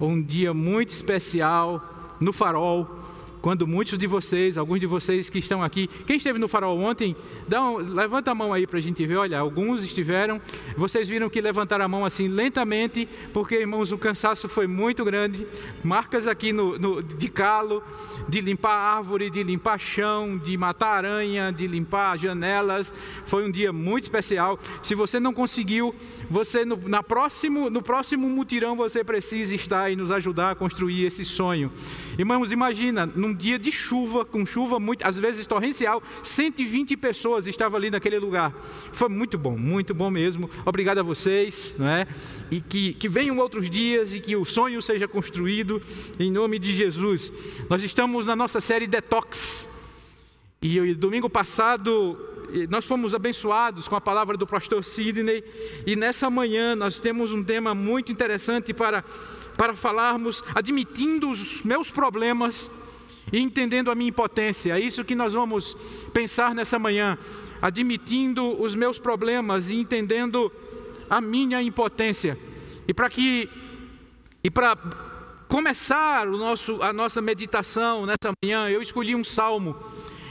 Um dia muito especial no Farol, quando muitos de vocês, alguns de vocês que estão aqui, quem esteve no Farol ontem, dá um, levanta a mão aí para a gente ver. Olha, alguns estiveram. Vocês viram que levantaram a mão assim lentamente, porque irmãos, o cansaço foi muito grande. Marcas aqui no, no- de calo, de limpar árvore, de limpar chão, de matar aranha, de limpar janelas. Foi um dia muito especial. Se você não conseguiu, você no, na próximo, no próximo mutirão você precisa estar e nos ajudar a construir esse sonho. Irmãos, imagina, num dia de chuva, com chuva muito, às vezes torrencial, 120 pessoas estavam ali naquele lugar. Foi muito bom, muito bom mesmo. Obrigado a vocês, não é? E que, que venham outros dias e que o sonho seja construído em nome de Jesus. Nós estamos na nossa série Detox. E o domingo passado nós fomos abençoados com a palavra do pastor Sidney e nessa manhã nós temos um tema muito interessante para, para falarmos, admitindo os meus problemas e entendendo a minha impotência. É isso que nós vamos pensar nessa manhã, admitindo os meus problemas e entendendo a minha impotência. E para que e para começar o nosso, a nossa meditação nessa manhã, eu escolhi um salmo.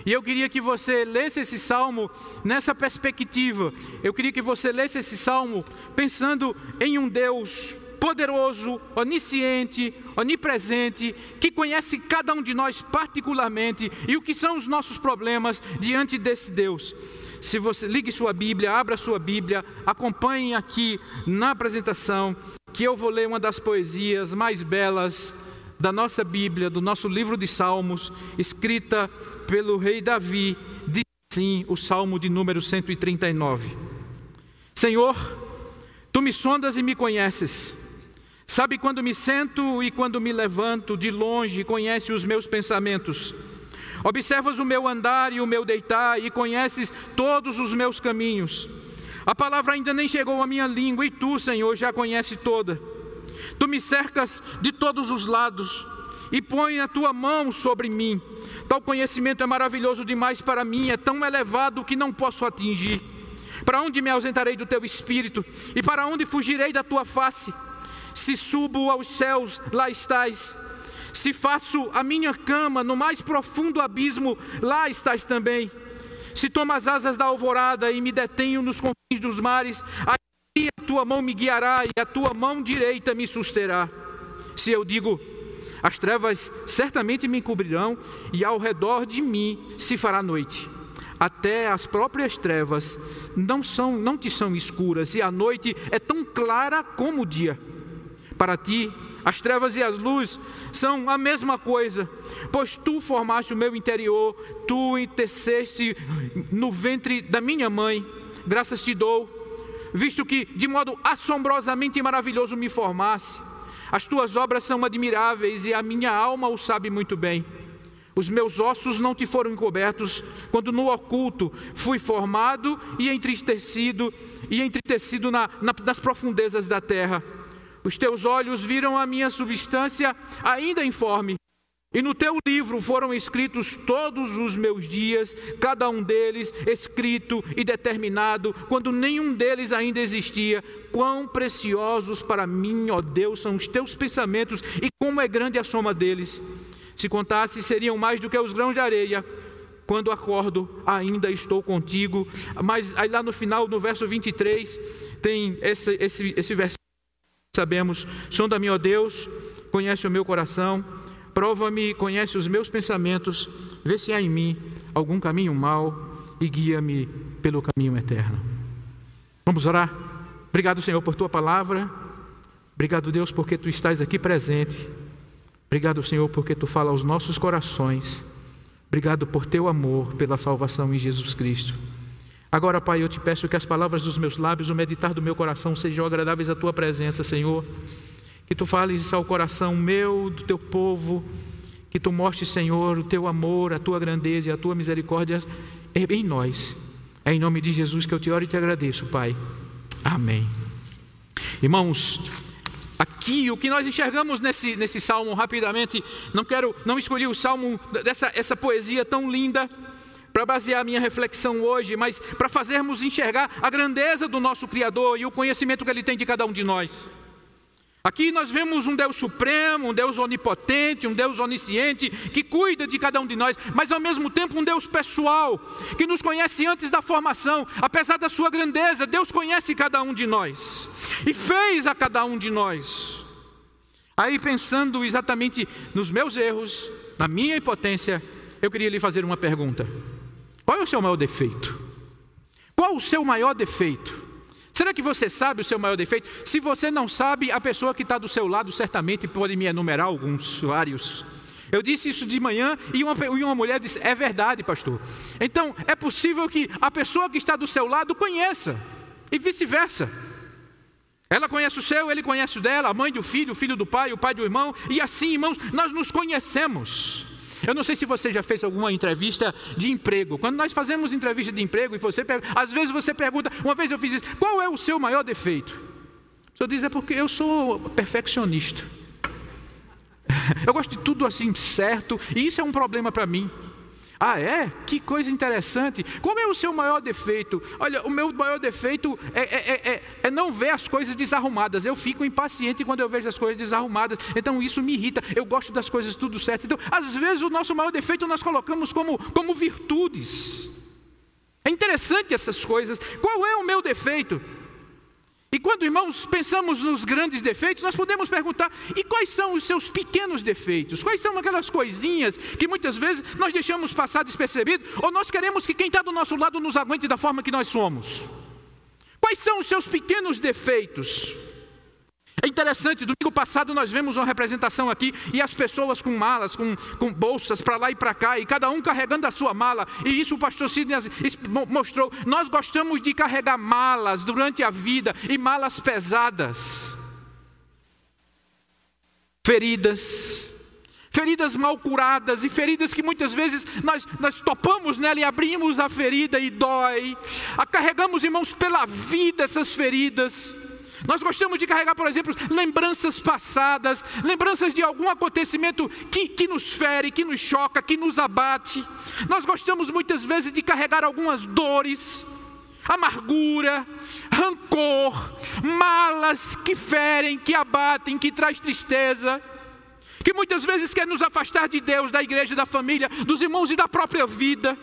E eu queria que você lesse esse salmo nessa perspectiva. Eu queria que você lesse esse salmo pensando em um Deus poderoso, onisciente, onipresente, que conhece cada um de nós particularmente e o que são os nossos problemas diante desse Deus. Se você ligue sua Bíblia, abra sua Bíblia, acompanhe aqui na apresentação que eu vou ler uma das poesias mais belas da nossa Bíblia, do nosso livro de Salmos, escrita pelo rei Davi, diz assim o Salmo de número 139. Senhor, tu me sondas e me conheces. Sabe quando me sento e quando me levanto, de longe conhece os meus pensamentos. Observas o meu andar e o meu deitar e conheces todos os meus caminhos. A palavra ainda nem chegou à minha língua e tu, Senhor, já conhece toda. Tu me cercas de todos os lados e põe a tua mão sobre mim. Tal conhecimento é maravilhoso demais para mim, é tão elevado que não posso atingir. Para onde me ausentarei do teu espírito e para onde fugirei da tua face? Se subo aos céus, lá estás. Se faço a minha cama no mais profundo abismo, lá estás também. Se tomo as asas da alvorada e me detenho nos confins dos mares, aí a tua mão me guiará e a tua mão direita me susterá. Se eu digo, as trevas certamente me encobrirão e ao redor de mim se fará noite. Até as próprias trevas não são, não te são escuras e a noite é tão clara como o dia. Para ti, as trevas e as luzes são a mesma coisa, pois tu formaste o meu interior, tu teceste no ventre da minha mãe, graças te dou, visto que de modo assombrosamente maravilhoso me formaste. As tuas obras são admiráveis e a minha alma o sabe muito bem. Os meus ossos não te foram encobertos, quando no oculto fui formado e entristecido, e entristecido na, na, nas profundezas da terra. Os teus olhos viram a minha substância ainda informe, e no teu livro foram escritos todos os meus dias, cada um deles escrito e determinado, quando nenhum deles ainda existia. Quão preciosos para mim, ó Deus, são os teus pensamentos, e como é grande a soma deles. Se contasse, seriam mais do que os grãos de areia. Quando acordo, ainda estou contigo. Mas aí lá no final, no verso 23, tem esse, esse, esse versículo sabemos, sonda-me, ó Deus, conhece o meu coração, prova-me, conhece os meus pensamentos, vê se há em mim algum caminho mau e guia-me pelo caminho eterno. Vamos orar? Obrigado, Senhor, por tua palavra. Obrigado, Deus, porque tu estás aqui presente. Obrigado, Senhor, porque tu fala aos nossos corações. Obrigado por teu amor, pela salvação em Jesus Cristo. Agora, Pai, eu te peço que as palavras dos meus lábios, o meditar do meu coração sejam agradáveis à tua presença, Senhor. que tu fales ao coração meu, do teu povo, que tu mostres, Senhor, o teu amor, a tua grandeza e a tua misericórdia em nós. É em nome de Jesus que eu te oro e te agradeço, Pai. Amém. Irmãos, aqui o que nós enxergamos nesse, nesse salmo rapidamente, não quero, não escolhi o salmo dessa essa poesia tão linda para basear minha reflexão hoje, mas para fazermos enxergar a grandeza do nosso Criador e o conhecimento que Ele tem de cada um de nós. Aqui nós vemos um Deus supremo, um Deus onipotente, um Deus onisciente, que cuida de cada um de nós, mas ao mesmo tempo um Deus pessoal, que nos conhece antes da formação, apesar da sua grandeza, Deus conhece cada um de nós e fez a cada um de nós. Aí pensando exatamente nos meus erros, na minha impotência, eu queria lhe fazer uma pergunta: qual é o seu maior defeito? Qual o seu maior defeito? Será que você sabe o seu maior defeito? Se você não sabe, a pessoa que está do seu lado certamente pode me enumerar alguns, vários. Eu disse isso de manhã e uma, e uma mulher disse: É verdade, pastor. Então, é possível que a pessoa que está do seu lado conheça, e vice-versa. Ela conhece o seu, ele conhece o dela, a mãe do filho, o filho do pai, o pai do irmão, e assim, irmãos, nós nos conhecemos. Eu não sei se você já fez alguma entrevista de emprego. Quando nós fazemos entrevista de emprego e você às vezes você pergunta, uma vez eu fiz isso, qual é o seu maior defeito? O senhor diz, é porque eu sou perfeccionista. Eu gosto de tudo assim certo, e isso é um problema para mim. Ah, é? Que coisa interessante. Qual é o seu maior defeito? Olha, o meu maior defeito é, é, é, é, não ver as coisas desarrumadas. Eu fico impaciente quando eu vejo as coisas desarrumadas. Então isso me irrita. Eu gosto das coisas tudo certo. Então, às vezes, o nosso maior defeito nós colocamos como, como virtudes. É interessante essas coisas. Qual é o meu defeito? E quando, irmãos, pensamos nos grandes defeitos, nós podemos perguntar: e quais são os seus pequenos defeitos? Quais são aquelas coisinhas que muitas vezes nós deixamos passar despercebido? Ou nós queremos que quem está do nosso lado nos aguente da forma que nós somos? Quais são os seus pequenos defeitos? É interessante, domingo passado nós vemos uma representação aqui e as pessoas com malas, com, com bolsas para lá e para cá, e cada um carregando a sua mala, e isso o pastor Sidney mostrou. Nós gostamos de carregar malas durante a vida e malas pesadas, feridas, feridas mal curadas e feridas que muitas vezes nós, nós topamos nela e abrimos a ferida e dói, a carregamos, irmãos, pela vida essas feridas. Nós gostamos de carregar, por exemplo, lembranças passadas, lembranças de algum acontecimento que, que nos fere, que nos choca, que nos abate. Nós gostamos muitas vezes de carregar algumas dores, amargura, rancor, malas que ferem, que abatem, que traz tristeza, que muitas vezes quer nos afastar de Deus, da igreja, da família, dos irmãos e da própria vida.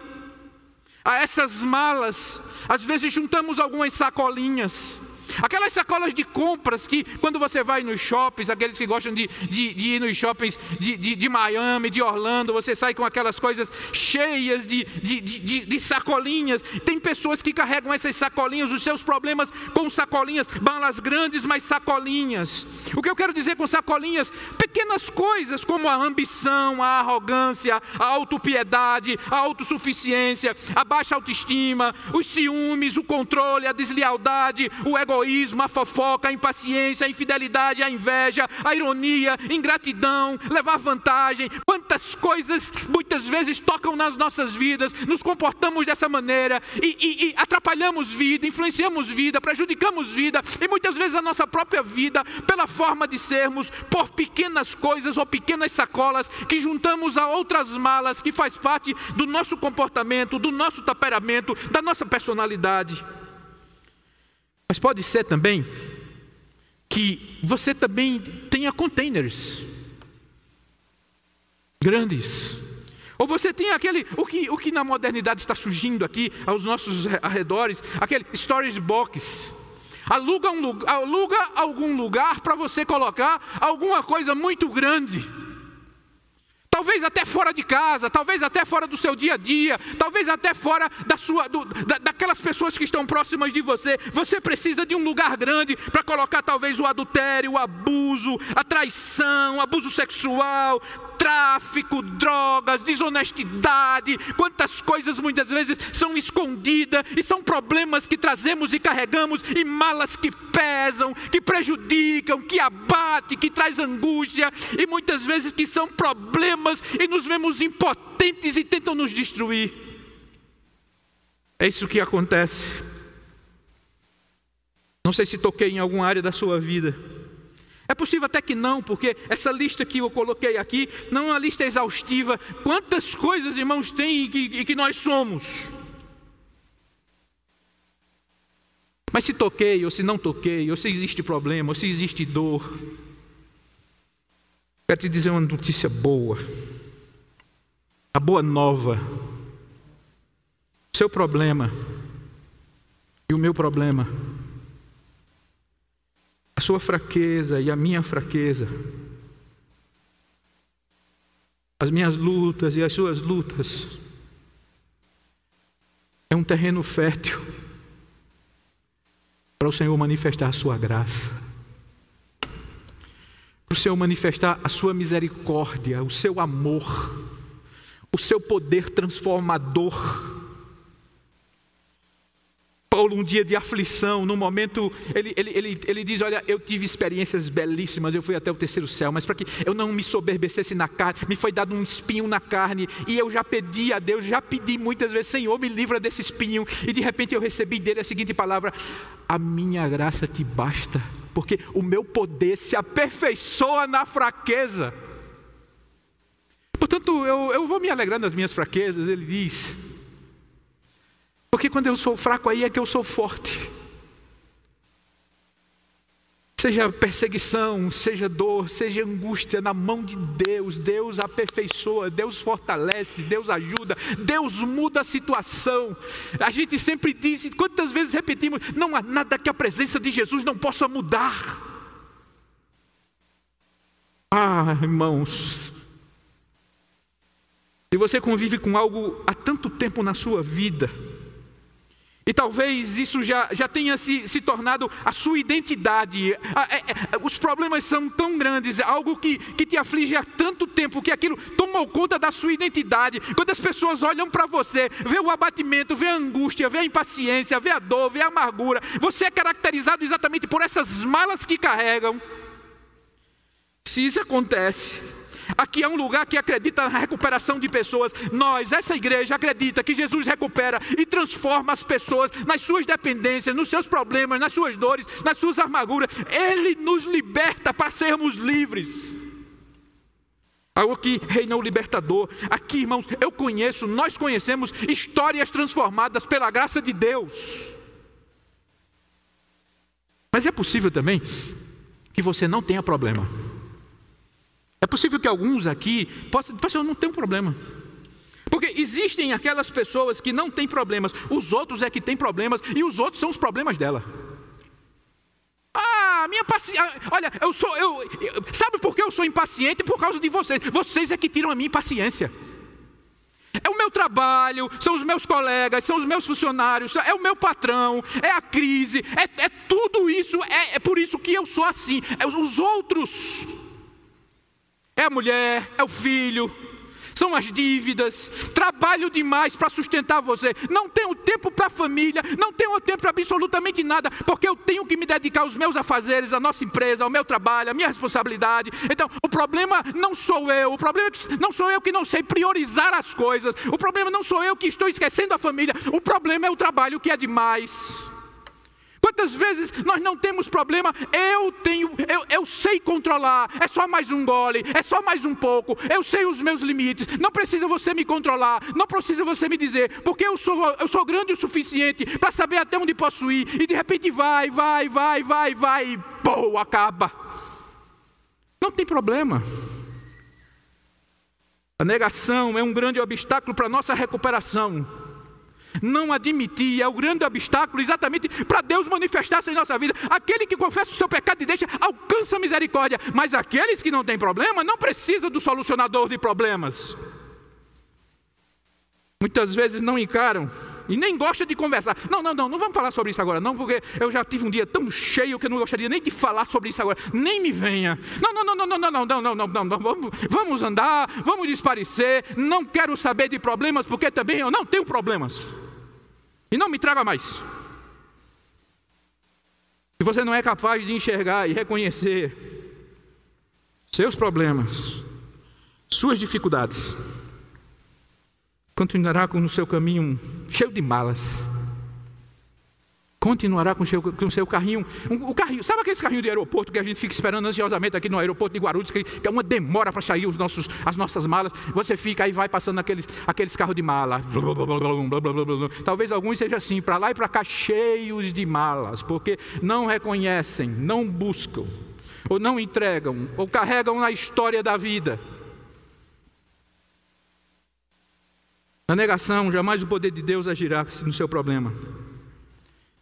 A essas malas, às vezes juntamos algumas sacolinhas Aquelas sacolas de compras que, quando você vai nos shoppings, aqueles que gostam de, de, de ir nos shoppings de, de, de, Miami, de Orlando, você sai com aquelas coisas cheias de, de, de, de sacolinhas. Tem pessoas que carregam essas sacolinhas, os seus problemas com sacolinhas, balas grandes, mas sacolinhas. O que eu quero dizer com sacolinhas? Pequenas coisas como a ambição, a arrogância, a autopiedade, a autossuficiência, a baixa autoestima, os ciúmes, o controle, a deslealdade, o egoísmo egoísmo, a fofoca, a impaciência, a infidelidade, a inveja, a ironia, ingratidão, levar vantagem. Quantas coisas muitas vezes tocam nas nossas vidas, nos comportamos dessa maneira e, e, e atrapalhamos vida, influenciamos vida, prejudicamos vida e muitas vezes a nossa própria vida pela forma de sermos, por pequenas coisas ou pequenas sacolas que juntamos a outras malas que faz parte do nosso comportamento, do nosso temperamento, da nossa personalidade. Mas pode ser também que você também tenha containers grandes. Ou você tem aquele, o que, o que na modernidade está surgindo aqui aos nossos arredores, aquele storage box. Aluga, um, aluga algum lugar para você colocar alguma coisa muito grande. Talvez até fora de casa, talvez até fora do seu dia a dia, talvez até fora da sua, do, da, daquelas pessoas que estão próximas de você. Você precisa de um lugar grande para colocar talvez o adultério, o abuso, a traição, o abuso sexual, tráfico, drogas, desonestidade, quantas coisas muitas vezes são escondidas e são problemas que trazemos e carregamos e malas que pesam, que prejudicam, que abatem, que traz angústia e muitas vezes que são problemas e nos vemos impotentes e tentam nos destruir. É isso que acontece. Não sei se toquei em alguma área da sua vida. É possível até que não, porque essa lista que eu coloquei aqui não é uma lista exaustiva. Quantas coisas, irmãos, tem e que, e que nós somos? Mas se toquei, ou se não toquei, ou se existe problema, ou se existe dor, quero te dizer uma notícia boa. A boa nova. Seu problema. E o meu problema. A sua fraqueza e a minha fraqueza, as minhas lutas e as suas lutas, é um terreno fértil para o Senhor manifestar a sua graça, para o Senhor manifestar a sua misericórdia, o seu amor, o seu poder transformador. Paulo, um dia de aflição, num momento, ele, ele, ele, ele diz: Olha, eu tive experiências belíssimas, eu fui até o terceiro céu, mas para que eu não me soberbecesse na carne, me foi dado um espinho na carne, e eu já pedi a Deus, já pedi muitas vezes: Senhor, me livra desse espinho, e de repente eu recebi dele a seguinte palavra: A minha graça te basta, porque o meu poder se aperfeiçoa na fraqueza. Portanto, eu, eu vou me alegrar nas minhas fraquezas, ele diz. Porque quando eu sou fraco, aí é que eu sou forte. Seja perseguição, seja dor, seja angústia, na mão de Deus, Deus aperfeiçoa, Deus fortalece, Deus ajuda, Deus muda a situação. A gente sempre diz, quantas vezes repetimos, não há nada que a presença de Jesus não possa mudar. Ah, irmãos, se você convive com algo há tanto tempo na sua vida, e talvez isso já, já tenha se, se tornado a sua identidade. É, é, os problemas são tão grandes, algo que, que te aflige há tanto tempo, que aquilo tomou conta da sua identidade. Quando as pessoas olham para você, vê o abatimento, vê a angústia, vê a impaciência, vê a dor, vê a amargura, você é caracterizado exatamente por essas malas que carregam. Se isso acontece, Aqui é um lugar que acredita na recuperação de pessoas. Nós, essa igreja, acredita que Jesus recupera e transforma as pessoas nas suas dependências, nos seus problemas, nas suas dores, nas suas amarguras. Ele nos liberta para sermos livres. Algo que reina o libertador. Aqui, irmãos, eu conheço, nós conhecemos histórias transformadas pela graça de Deus. Mas é possível também que você não tenha problema. É possível que alguns aqui possam, pastor, não tem um problema. Porque existem aquelas pessoas que não têm problemas, os outros é que têm problemas e os outros são os problemas dela. Ah, minha paciência. Olha, eu sou. Eu, eu, sabe por que eu sou impaciente? Por causa de vocês. Vocês é que tiram a minha impaciência. É o meu trabalho, são os meus colegas, são os meus funcionários, é o meu patrão, é a crise, é, é tudo isso, é, é por isso que eu sou assim. É os outros é a mulher, é o filho, são as dívidas, trabalho demais para sustentar você, não tenho tempo para a família, não tenho tempo para absolutamente nada, porque eu tenho que me dedicar aos meus afazeres, à nossa empresa, ao meu trabalho, à minha responsabilidade. Então, o problema não sou eu, o problema é não sou eu que não sei priorizar as coisas, o problema não sou eu que estou esquecendo a família, o problema é o trabalho que é demais. Quantas vezes nós não temos problema? Eu tenho, eu, eu sei controlar, é só mais um gole, é só mais um pouco, eu sei os meus limites, não precisa você me controlar, não precisa você me dizer, porque eu sou, eu sou grande o suficiente para saber até onde posso ir, e de repente vai, vai, vai, vai, vai, e pô, acaba. Não tem problema. A negação é um grande obstáculo para a nossa recuperação. Não admitir é o grande obstáculo exatamente para Deus manifestar-se em nossa vida. Aquele que confessa o seu pecado e deixa, alcança a misericórdia. Mas aqueles que não têm problema, não precisam do solucionador de problemas. Muitas vezes não encaram e nem gostam de conversar. Não, não, não, não vamos falar sobre isso agora, não, porque eu já tive um dia tão cheio que eu não gostaria nem de falar sobre isso agora. Nem me venha. Não, não, não, não, não, não, não, não, não, não, não, não. Vamos, vamos andar, vamos desaparecer. Não quero saber de problemas, porque também eu não tenho problemas. E não me traga mais. Se você não é capaz de enxergar e reconhecer seus problemas, suas dificuldades, continuará com o seu caminho cheio de malas. Continuará com o seu, com seu carrinho, um, o carrinho, sabe aquele carrinho de aeroporto que a gente fica esperando ansiosamente aqui no aeroporto de Guarulhos, que, é uma demora para sair os nossos, as nossas malas. Você fica aí, vai passando aqueles, aqueles carros de mala. Talvez alguns sejam assim, para lá e para cá, cheios de malas, porque não reconhecem, não buscam, ou não entregam, ou carregam na história da vida. Na negação, jamais o poder de Deus agirá no seu problema.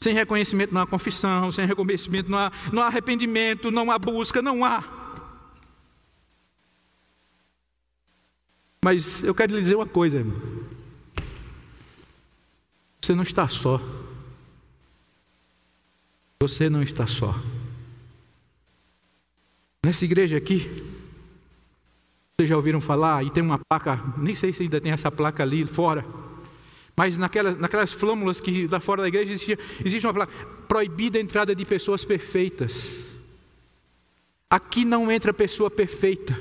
Sem reconhecimento não há confissão, sem reconhecimento não há, não há arrependimento, não há busca, não há. Mas eu quero lhe dizer uma coisa, irmão. Você não está só. Você não está só. Nessa igreja aqui, vocês já ouviram falar? E tem uma placa, nem sei se ainda tem essa placa ali fora. Mas naquelas, naquelas flâmulas que lá fora da igreja existia, existe uma placa proibida a entrada de pessoas perfeitas. Aqui não entra pessoa perfeita.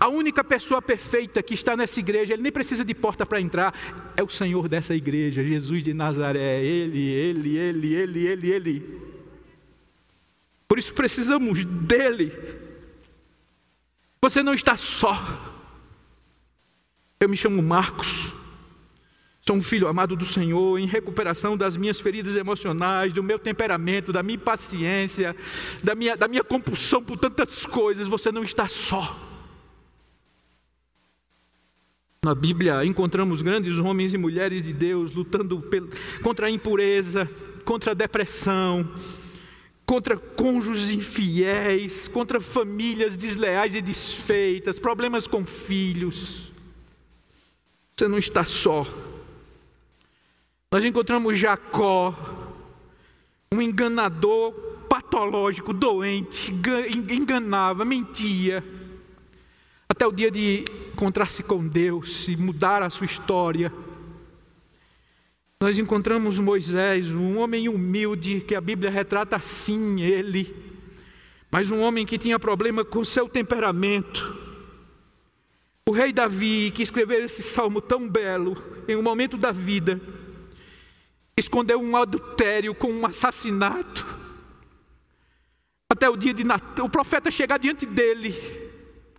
A única pessoa perfeita que está nessa igreja, ele nem precisa de porta para entrar, é o Senhor dessa igreja, Jesus de Nazaré. Ele, ele, ele, ele, ele, ele. Por isso precisamos dele você não está só. Eu me chamo Marcos. Sou um filho amado do Senhor, em recuperação das minhas feridas emocionais, do meu temperamento, da minha impaciência, da minha, da minha compulsão por tantas coisas. Você não está só. Na Bíblia encontramos grandes homens e mulheres de Deus lutando contra a impureza, contra a depressão, contra cônjuges infiéis, contra famílias desleais e desfeitas, problemas com filhos. Você não está só. Nós encontramos Jacó, um enganador patológico, doente, enganava, mentia, até o dia de encontrar-se com Deus e mudar a sua história nós encontramos Moisés, um homem humilde, que a Bíblia retrata assim ele, mas um homem que tinha problema com seu temperamento. O rei Davi, que escreveu esse salmo tão belo, em um momento da vida, escondeu um adultério com um assassinato. Até o dia de Natal, o profeta chegar diante dele.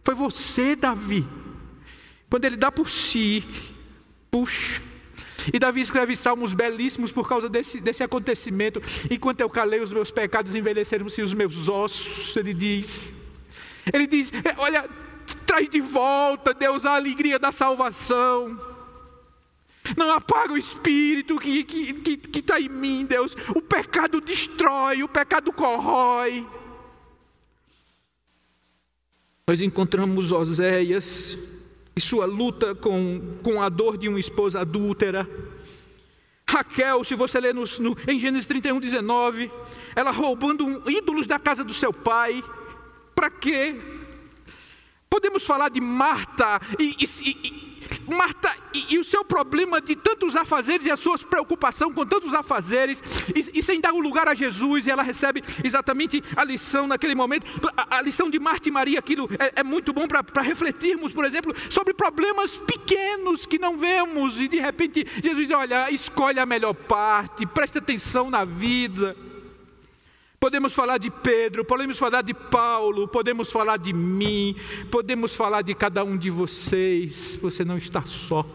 Foi você, Davi. Quando ele dá por si, puxa, e Davi escreve salmos belíssimos por causa desse, desse acontecimento. Enquanto eu calei, os meus pecados envelheceram-se os meus ossos, ele diz. Ele diz: é, Olha, traz de volta, Deus, a alegria da salvação. Não apaga o espírito que está que, que, que tá em mim, Deus. O pecado destrói, o pecado corrói. Nós encontramos Oséias e sua luta com, com a dor de uma esposa adúltera. Raquel, se você ler no, no, em Gênesis 31, 19, ela roubando ídolos da casa do seu pai. Para quê? Podemos falar de Marta e, e, e Marta, e, e, o seu problema de tantos afazeres e a sua preocupação com tantos afazeres, e, sem dar o lugar a Jesus, e ela recebe exatamente a lição naquele momento. A, a lição de Marta e Maria, aquilo é, é muito bom para refletirmos, por exemplo, sobre problemas pequenos que não vemos, e de repente Jesus diz: Olha, escolhe a melhor parte, preste atenção na vida. Podemos falar de Pedro, podemos falar de Paulo, podemos falar de mim, podemos falar de cada um de vocês. Você não está só.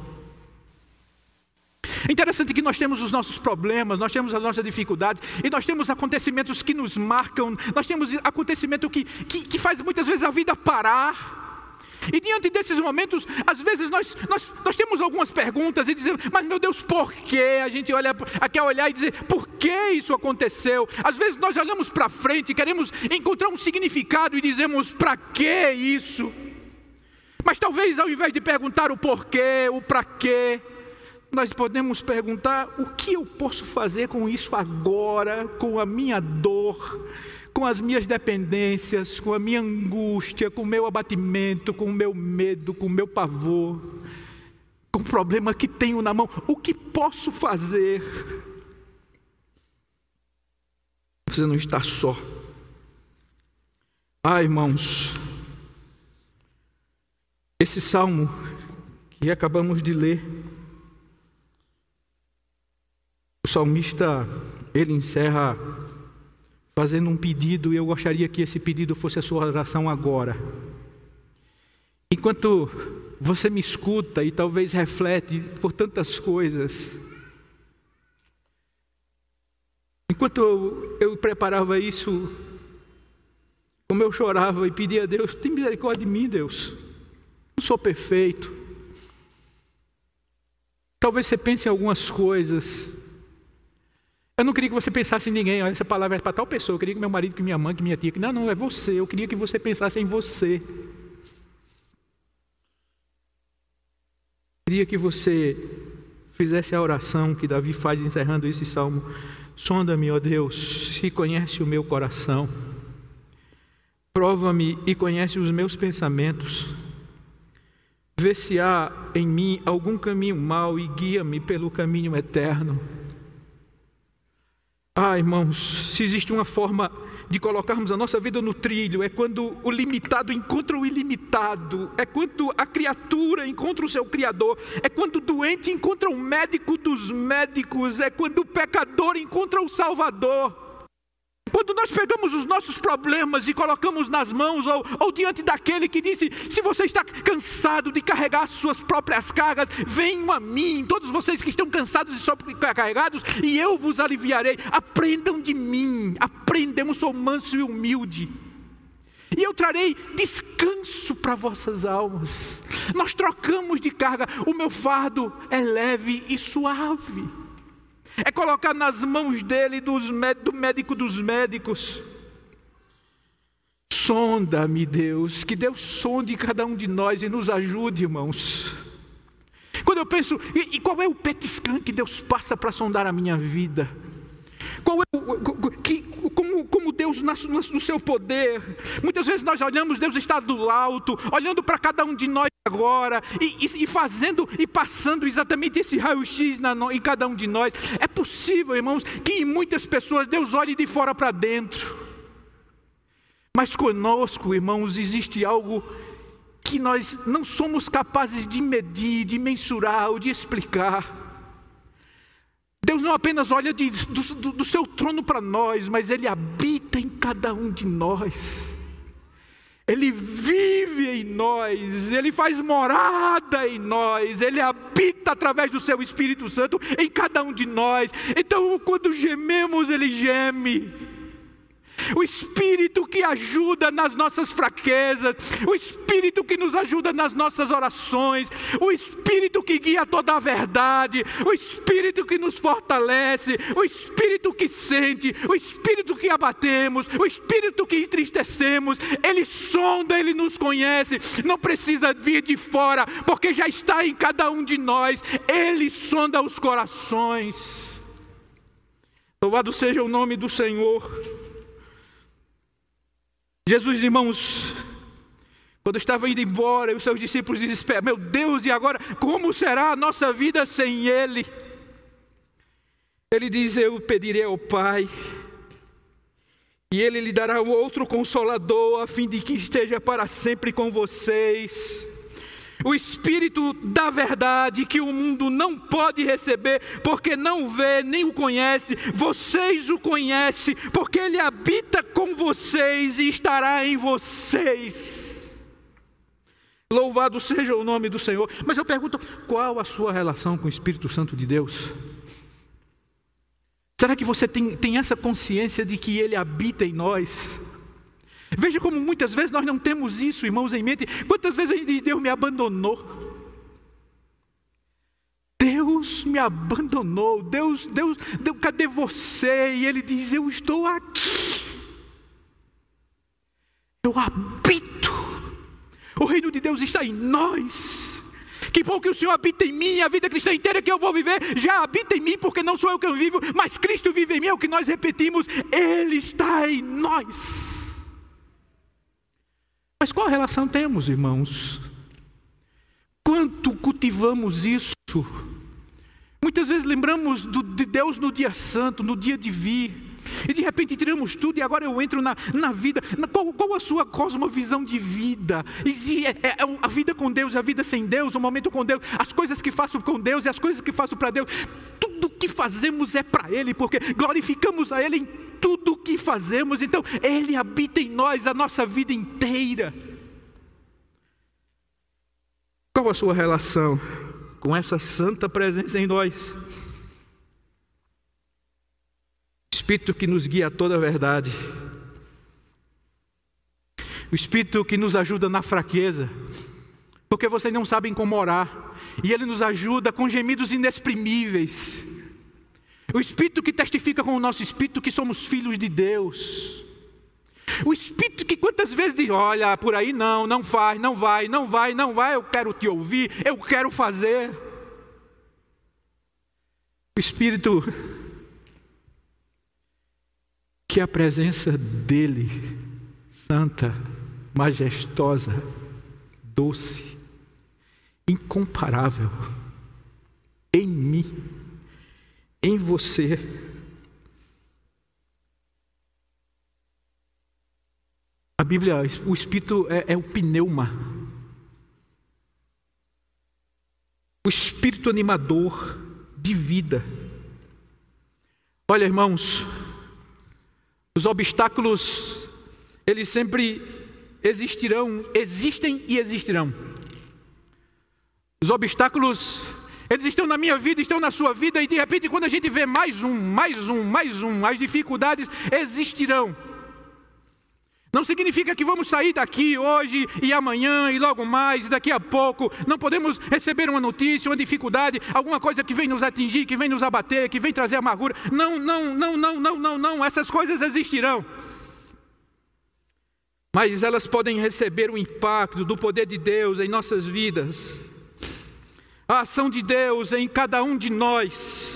É interessante que nós temos os nossos problemas, nós temos as nossas dificuldades, e nós temos acontecimentos que nos marcam, nós temos acontecimento que, que, que faz muitas vezes a vida parar. E diante desses momentos, às vezes nós, nós, nós temos algumas perguntas e dizemos, mas meu Deus, por que? A gente olha, quer olhar e dizer, por que isso aconteceu? Às vezes nós olhamos para frente queremos encontrar um significado e dizemos, para que isso? Mas talvez ao invés de perguntar o porquê, o para quê, nós podemos perguntar o que eu posso fazer com isso agora, com a minha dor, com as minhas dependências, com a minha angústia, com o meu abatimento, com o meu medo, com o meu pavor, com o problema que tenho na mão. O que posso fazer? Você não está só. Ah, irmãos, esse salmo que acabamos de ler, o salmista ele encerra fazendo um pedido, e eu gostaria que esse pedido fosse a sua oração agora. Enquanto você me escuta e talvez reflete por tantas coisas, enquanto eu, eu preparava isso, como eu chorava e pedia a Deus: tem misericórdia de mim, Deus, não sou perfeito. Talvez você pense em algumas coisas, eu não queria que você pensasse em ninguém, essa palavra é para tal pessoa. Eu queria que meu marido, que minha mãe, que minha tia. Que... Não, não, é você. Eu queria que você pensasse em você. Eu queria que você fizesse a oração que Davi faz encerrando esse salmo. Sonda-me, ó Deus, se conhece o meu coração. Prova-me e conhece os meus pensamentos. Vê se há em mim algum caminho mau e guia-me pelo caminho eterno. Ah, irmãos, se existe uma forma de colocarmos a nossa vida no trilho, é quando o limitado encontra o ilimitado, é quando a criatura encontra o seu Criador, é quando o doente encontra o médico dos médicos, é quando o pecador encontra o Salvador. Quando nós pegamos os nossos problemas e colocamos nas mãos, ou, ou, diante daquele que disse: se você está cansado de carregar suas próprias cargas, venham a mim, todos vocês que estão cansados e sobrecarregados, e eu vos aliviarei. Aprendam de mim, aprendemos, sou manso e humilde. E eu trarei descanso para vossas almas. Nós trocamos de carga, o meu fardo é leve e suave é colocar nas mãos dele, dos, do médico dos médicos. Sonda-me, Deus, que Deus sonde cada um de nós e nos ajude, irmãos. Quando eu penso, e, e qual é o petiscan que Deus passa para sondar a minha vida? Qual é o, que, como, como Deus no seu poder. Muitas vezes nós olhamos, Deus está do alto, olhando para cada um de nós agora e, e, e fazendo e passando exatamente esse raio-x em cada um de nós. É possível, irmãos, que em muitas pessoas Deus olhe de fora para dentro. Mas conosco, irmãos, existe algo que nós não somos capazes de medir, de mensurar ou de explicar. Deus não apenas olha de, do, do seu trono para nós, mas Ele habita em cada um de nós. Ele vive em nós, Ele faz morada em nós, Ele habita através do Seu Espírito Santo em cada um de nós. Então, quando gememos, Ele geme o Espírito que ajuda nas nossas fraquezas, o Espírito que nos ajuda nas nossas orações, o Espírito que guia toda a verdade, o Espírito que nos fortalece, o Espírito que sente, o Espírito que abatemos, o Espírito que entristecemos, Ele sonda, Ele nos conhece, não precisa vir de fora, porque já está em cada um de nós, Ele sonda os corações. Louvado seja o nome do Senhor. Jesus, irmãos, quando estava indo embora, os seus discípulos desesperam: Meu Deus, e agora como será a nossa vida sem Ele? Ele diz: Eu pedirei ao Pai, e Ele lhe dará outro consolador, a fim de que esteja para sempre com vocês o Espírito da verdade que o mundo não pode receber, porque não vê nem o conhece, vocês o conhecem, porque ele habita com vocês e estará em vocês. Louvado seja o nome do Senhor. Mas eu pergunto, qual a sua relação com o Espírito Santo de Deus? Será que você tem, tem essa consciência de que ele habita em nós? Veja como muitas vezes nós não temos isso, irmãos, em mente. Quantas vezes a gente diz, Deus me abandonou. Deus me abandonou. Deus, Deus, Deus, cadê você? E ele diz: Eu estou aqui. Eu habito. O reino de Deus está em nós. Que bom que o Senhor habita em mim, a vida cristã inteira que eu vou viver já habita em mim, porque não sou eu que vivo, mas Cristo vive em mim, é o que nós repetimos, Ele está em nós. Mas qual relação temos, irmãos? Quanto cultivamos isso? Muitas vezes lembramos de Deus no dia santo, no dia de vir. E de repente tiramos tudo e agora eu entro na, na vida. Na, qual, qual, a sua cosmovisão de vida? E, é, é, é, a vida com Deus, a vida sem Deus, o momento com Deus, as coisas que faço com Deus e as coisas que faço para Deus. Tudo que fazemos é para Ele, porque glorificamos a Ele em tudo que fazemos. Então Ele habita em nós a nossa vida inteira. Qual a sua relação com essa santa presença em nós? Espírito que nos guia a toda a verdade. O Espírito que nos ajuda na fraqueza. Porque vocês não sabem como orar. E Ele nos ajuda com gemidos inexprimíveis. O Espírito que testifica com o nosso Espírito que somos filhos de Deus. O Espírito que quantas vezes diz: Olha, por aí não, não faz, não vai, não vai, não vai, eu quero te ouvir, eu quero fazer. O Espírito que a presença dEle, santa, majestosa, doce, incomparável, em mim, em você, A Bíblia, o Espírito é, é, o pneuma, o Espírito animador de vida. Olha, irmãos, os obstáculos, eles sempre existirão, existem e existirão. Os obstáculos, eles estão na minha vida, estão na sua vida, e de repente, quando a gente vê mais um, mais um, mais um, as dificuldades existirão. Não significa que vamos sair daqui hoje e amanhã e logo mais e daqui a pouco. Não podemos receber uma notícia, uma dificuldade, alguma coisa que vem nos atingir, que vem nos abater, que vem trazer amargura. Não, não, não, não, não, não, não. Essas coisas existirão. Mas elas podem receber o impacto do poder de Deus em nossas vidas. A ação de Deus em cada um de nós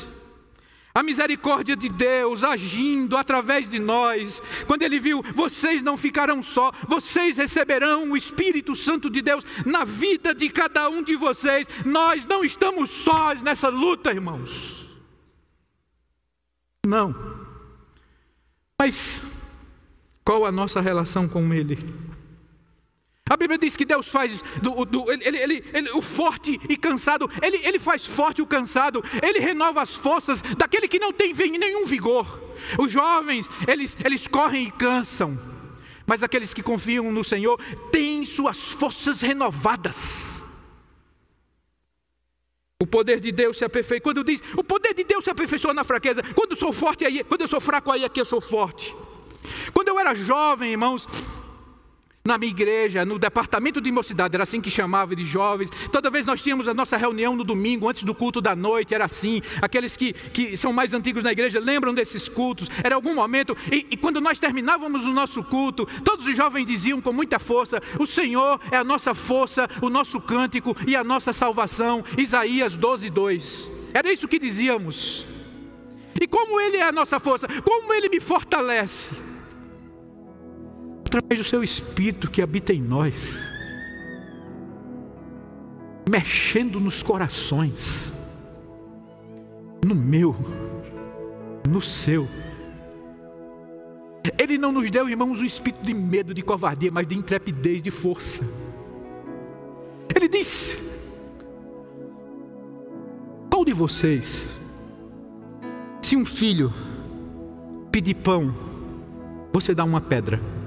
a misericórdia de Deus agindo através de nós. Quando ele viu, vocês não ficarão só, vocês receberão o Espírito Santo de Deus na vida de cada um de vocês. Nós não estamos sós nessa luta, irmãos. Não. Mas qual a nossa relação com ele? A Bíblia diz que Deus faz do, do, ele, ele, ele, o forte e cansado, ele, ele faz forte o cansado, ele renova as forças daquele que não tem nenhum vigor. Os jovens, eles, eles correm e cansam, mas aqueles que confiam no Senhor têm suas forças renovadas. O poder de Deus se aperfeiçoa. Quando diz, o poder de Deus se aperfeiçoa na fraqueza. Quando eu sou forte aí, quando eu sou fraco aí, aqui eu sou forte. Quando eu era jovem, irmãos, na minha igreja, no departamento de mocidade, era assim que chamava de jovens. Toda vez nós tínhamos a nossa reunião no domingo, antes do culto da noite, era assim. Aqueles que, que são mais antigos na igreja lembram desses cultos. Era algum momento, e, e quando nós terminávamos o nosso culto, todos os jovens diziam com muita força: O Senhor é a nossa força, o nosso cântico e a nossa salvação. Isaías 12, 2. Era isso que dizíamos. E como Ele é a nossa força, como Ele me fortalece através do seu Espírito que habita em nós, mexendo nos corações, no meu, no seu. Ele não nos deu, irmãos, um espírito de medo, de covardia, mas de intrepidez, de força. Ele disse: Qual de vocês, se um filho pedir pão, você dá uma pedra?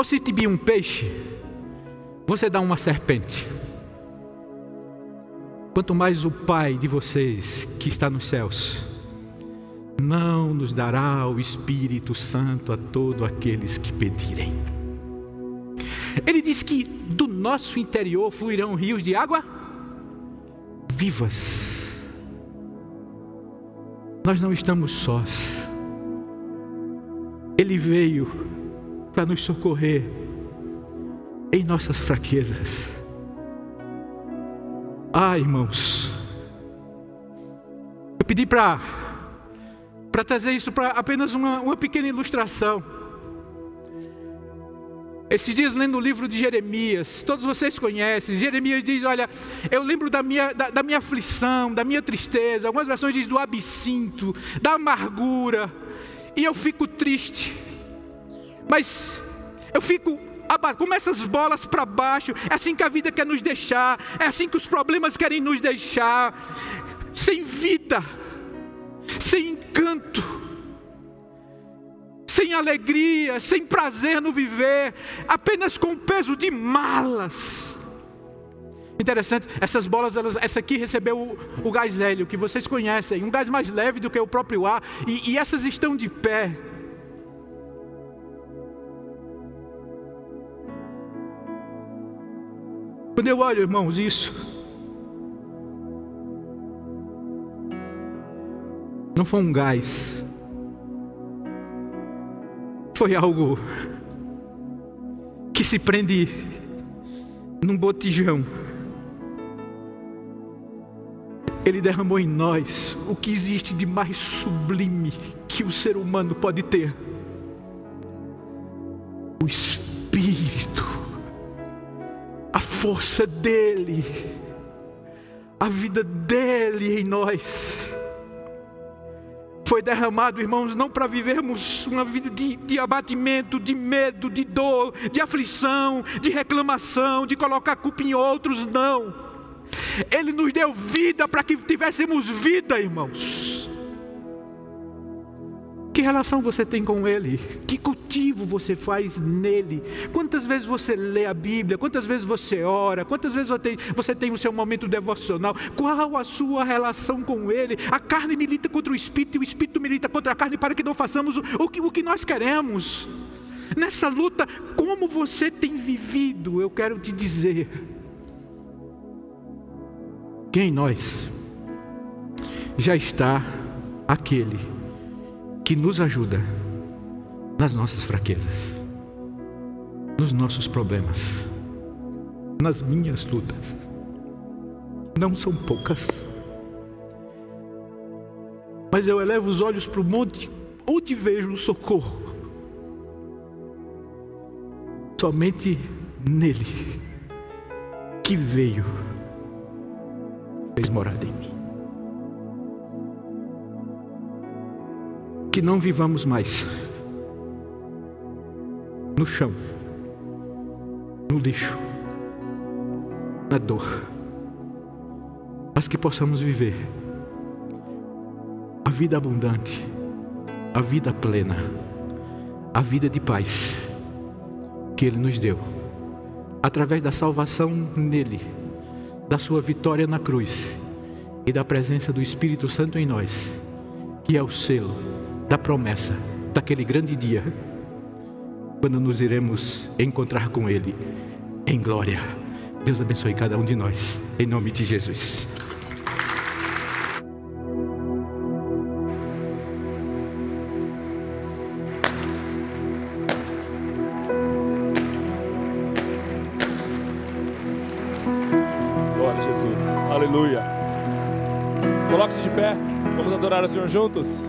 Ou se um peixe, você dá uma serpente. Quanto mais o Pai de vocês que está nos céus não nos dará o Espírito Santo a todos aqueles que pedirem. Ele diz que do nosso interior fluirão rios de água vivas. Nós não estamos sós. Ele veio para nos socorrer em nossas fraquezas. Ah, irmãos, eu pedi para para trazer isso para apenas uma, uma pequena ilustração. Esses dias lendo o livro de Jeremias, todos vocês conhecem, Jeremias diz, olha, eu lembro da minha, da, da minha aflição, da minha tristeza, algumas versões diz do absinto, da amargura, e eu fico triste, mas eu fico como essas bolas para baixo, é assim que a vida quer nos deixar, é assim que os problemas querem nos deixar, sem vida, sem encanto sem alegria, sem prazer no viver, apenas com peso de malas. Interessante, essas bolas, elas, essa aqui recebeu o, o, gás hélio, que vocês conhecem, um gás mais leve do que o próprio ar, e, e essas estão de pé. Quando eu olho, irmãos, isso, não foi um gás, foi algo que se prende num botijão. Ele derramou em nós o que existe de mais sublime que o ser humano pode ter: o Espírito, a força dele, a vida dele em nós foi derramado, irmãos, não para vivermos uma vida de, de abatimento, de medo, de dor, de aflição, de reclamação, de colocar culpa em outros, não. Ele nos deu vida para que tivéssemos vida, irmãos. Que relação você tem com Ele? Que cultivo você faz nele? Quantas vezes você lê a Bíblia? Quantas vezes você ora? Quantas vezes você tem, o seu momento devocional? Qual a sua relação com Ele? A carne milita contra o Espírito e o Espírito milita contra a carne para que não façamos o que, o que nós queremos. Nessa luta, como você tem vivido? Eu quero te dizer. Quem nós já está aquele que nos ajuda nas nossas fraquezas, nos nossos problemas, nas minhas lutas. Não são poucas. Mas eu elevo os olhos para o monte, onde vejo o socorro. Somente nele, que veio, fez morada em mim. Que não vivamos mais no chão, no lixo, na dor, mas que possamos viver a vida abundante, a vida plena, a vida de paz que Ele nos deu, através da salvação nele, da Sua vitória na cruz e da presença do Espírito Santo em nós, que é o selo da promessa daquele grande dia, quando nos iremos encontrar com Ele em glória. Deus abençoe cada um de nós, em nome de Jesus. Glória a Jesus, aleluia. Coloque-se de pé, vamos adorar o Senhor juntos.